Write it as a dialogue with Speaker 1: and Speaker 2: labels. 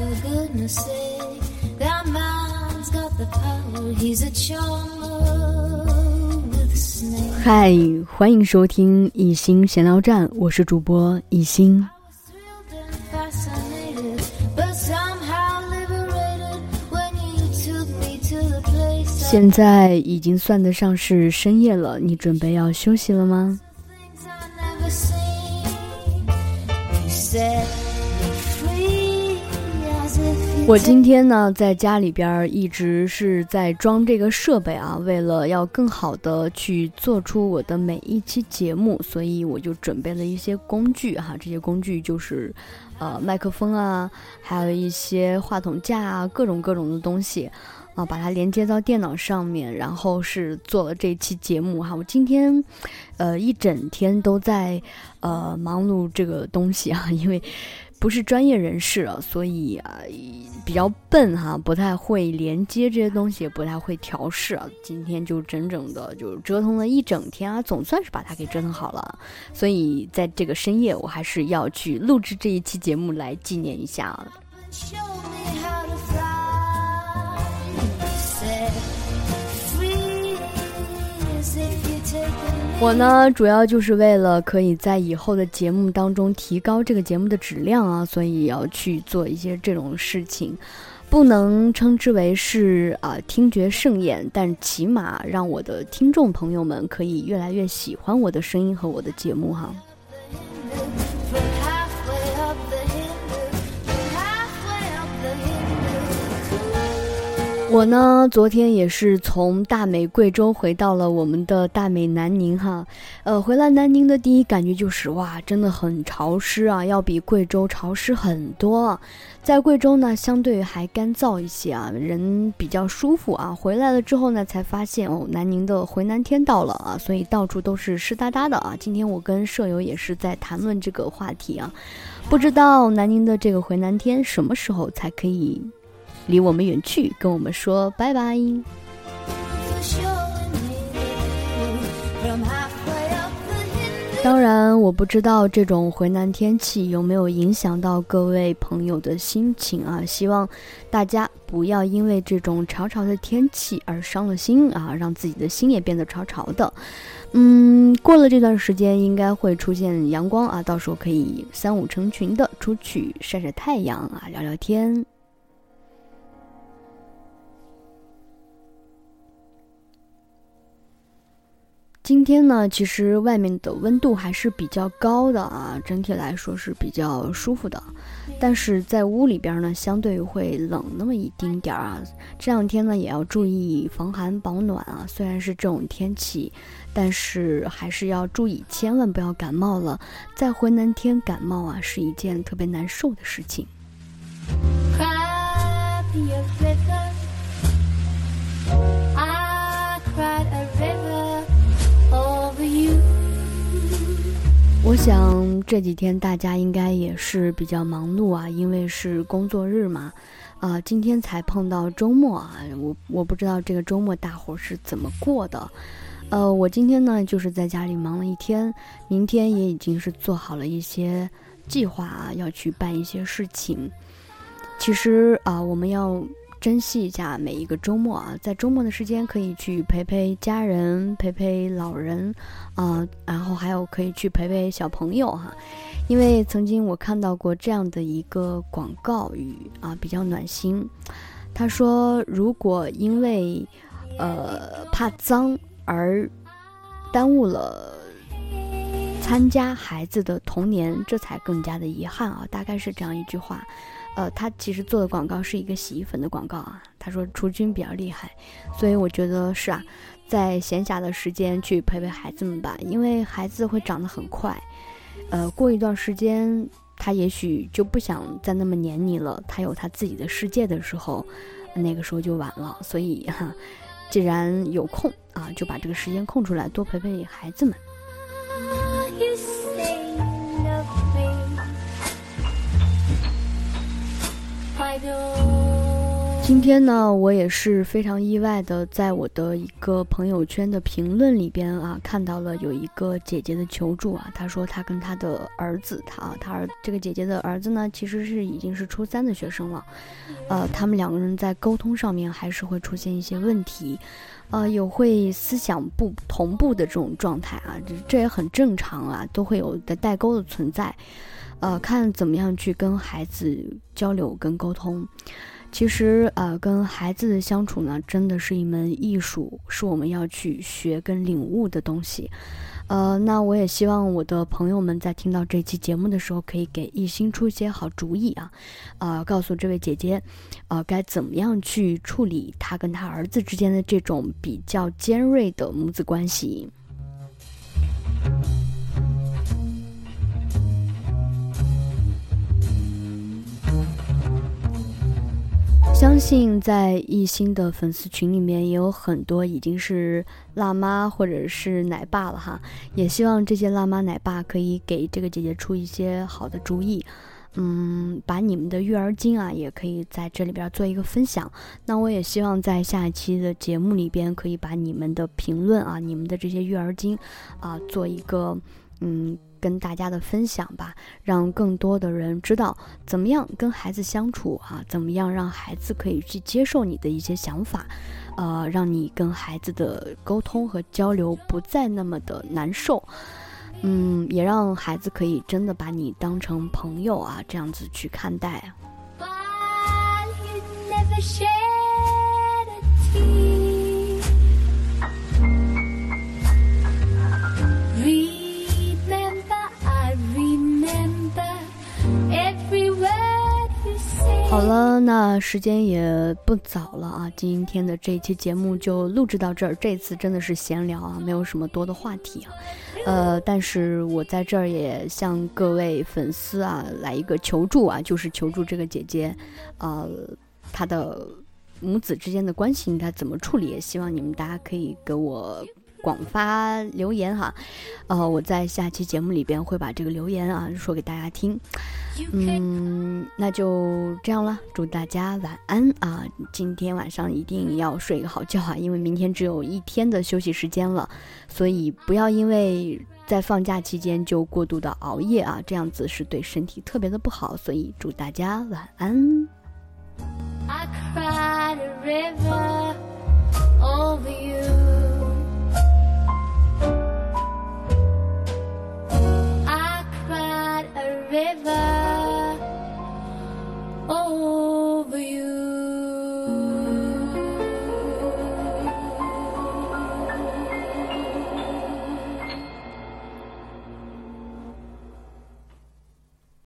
Speaker 1: said, for goodness sake, that man's got the power. He's a charmer with snake.
Speaker 2: 嗨，欢迎收听一心闲聊站，我是主播一心。现在已经算得上是深夜了，你准备要休息了吗？我今天呢，在家里边一直是在装这个设备啊，为了要更好的去做出我的每一期节目，所以我就准备了一些工具哈、这些工具就是，呃，麦克风啊，还有一些话筒架啊，各种各种的东西。啊，把它连接到电脑上面，然后是做了这期节目哈。我今天，呃，一整天都在呃忙碌这个东西啊，因为不是专业人士啊，所以啊比较笨哈，不太会连接这些东西，也不太会调试啊。今天就整整的就折腾了一整天啊，总算是把它给折腾好了。所以在这个深夜，我还是要去录制这一期节目来纪念一下啊。我呢，主要就是为了可以在以后的节目当中提高这个节目的质量啊，所以要去做一些这种事情，不能称之为是啊、听觉盛宴，但起码让我的听众朋友们可以越来越喜欢我的声音和我的节目哈。我呢，昨天也是从大美贵州回到了我们的大美南宁哈，呃，回来南宁的第一感觉就是哇，真的很潮湿啊，要比贵州潮湿很多。在贵州呢，相对还干燥一些啊，人比较舒服啊。回来了之后呢，才发现哦，南宁的回南天到了啊，所以到处都是湿哒哒的啊。今天我跟舍友也是在谈论这个话题啊，不知道南宁的这个回南天什么时候才可以离我们远去，跟我们说拜拜。当然，我不知道这种回南天气有没有影响到各位朋友的心情啊。希望大家不要因为这种潮潮的天气而伤了心啊，让自己的心也变得潮潮的。嗯，过了这段时间应该会出现阳光啊，到时候可以三五成群的出去晒晒太阳啊，聊聊天。今天呢，其实外面的温度还是比较高的啊，整体来说是比较舒服的。但是在屋里边呢，相对会冷那么一丁点儿啊。这两天呢，也要注意防寒保暖啊。虽然是这种天气，但是还是要注意，千万不要感冒了。在回南天感冒啊，是一件特别难受的事情。
Speaker 1: Happy
Speaker 2: 我想这几天大家应该也是比较忙碌啊，因为是工作日嘛。啊、今天才碰到周末啊，我我不知道这个周末大伙是怎么过的。呃，我今天呢就是在家里忙了一天，明天也已经是做好了一些计划啊，要去办一些事情。其实啊、我们要珍惜一下每一个周末啊，在周末的时间可以去陪陪家人，陪陪老人，啊、然后还有可以去陪陪小朋友哈、因为曾经我看到过这样的一个广告语啊，比较暖心。他说，如果因为呃怕脏而耽误了参加孩子的童年，这才更加的遗憾啊，大概是这样一句话。呃，他其实做的广告是一个洗衣粉的广告啊。他说除菌比较厉害，所以我觉得是啊，在闲暇的时间去陪陪孩子们吧，因为孩子会长得很快，呃，过一段时间他也许就不想再那么黏你了，他有他自己的世界的时候，那个时候就晚了。所以哈、既然有空啊，就把这个时间空出来，多陪陪孩子们。
Speaker 1: 就
Speaker 2: 今天呢，我也是非常意外的，在我的一个朋友圈的评论里边啊，看到了有一个姐姐的求助啊。她说她跟她的儿子，她啊她儿这个姐姐的儿子呢，其实是已经是初三的学生了，呃，他们两个人在沟通上面还是会出现一些问题，呃，有会思想不同步的这种状态啊，这这也很正常啊，都会有的代沟的存在，呃，看怎么样去跟孩子交流跟沟通。其实，呃，跟孩子的相处呢，真的是一门艺术，是我们要去学跟领悟的东西。呃，那我也希望我的朋友们在听到这期节目的时候，可以给艺兴出一些好主意啊，呃，告诉这位姐姐，呃，该怎么样去处理她跟她儿子之间的这种比较尖锐的母子关系。相信在艺兴的粉丝群里面也有很多已经是辣妈或者是奶爸了哈，也希望这些辣妈奶爸可以给这个姐姐出一些好的主意，嗯，把你们的育儿经啊也可以在这里边做一个分享。那我也希望在下一期的节目里边可以把你们的评论啊，你们的这些育儿经啊做一个嗯。跟大家的分享吧，让更多的人知道怎么样跟孩子相处啊，怎么样让孩子可以去接受你的一些想法，呃，让你跟孩子的沟通和交流不再那么的难受，嗯，也让孩子可以真的把你当成朋友啊，这样子去看待。好了，那时间也不早了啊，今天的这一期节目就录制到这儿。这次真的是闲聊啊，没有什么多的话题啊。呃，但是我在这儿也向各位粉丝啊来一个求助啊，就是求助这个姐姐，呃，她的母子之间的关系应该怎么处理？也希望你们大家可以给我。广发留言哈，呃，我在下期节目里边会把这个留言啊说给大家听。嗯，那就这样了，祝大家晚安啊！今天晚上一定要睡个好觉啊，因为明天只有一天的休息时间了，所以不要因为在放假期间就过度的熬夜啊，这样子是对身体特别的不好。所以祝大家晚安。I cried a river over you. Oh.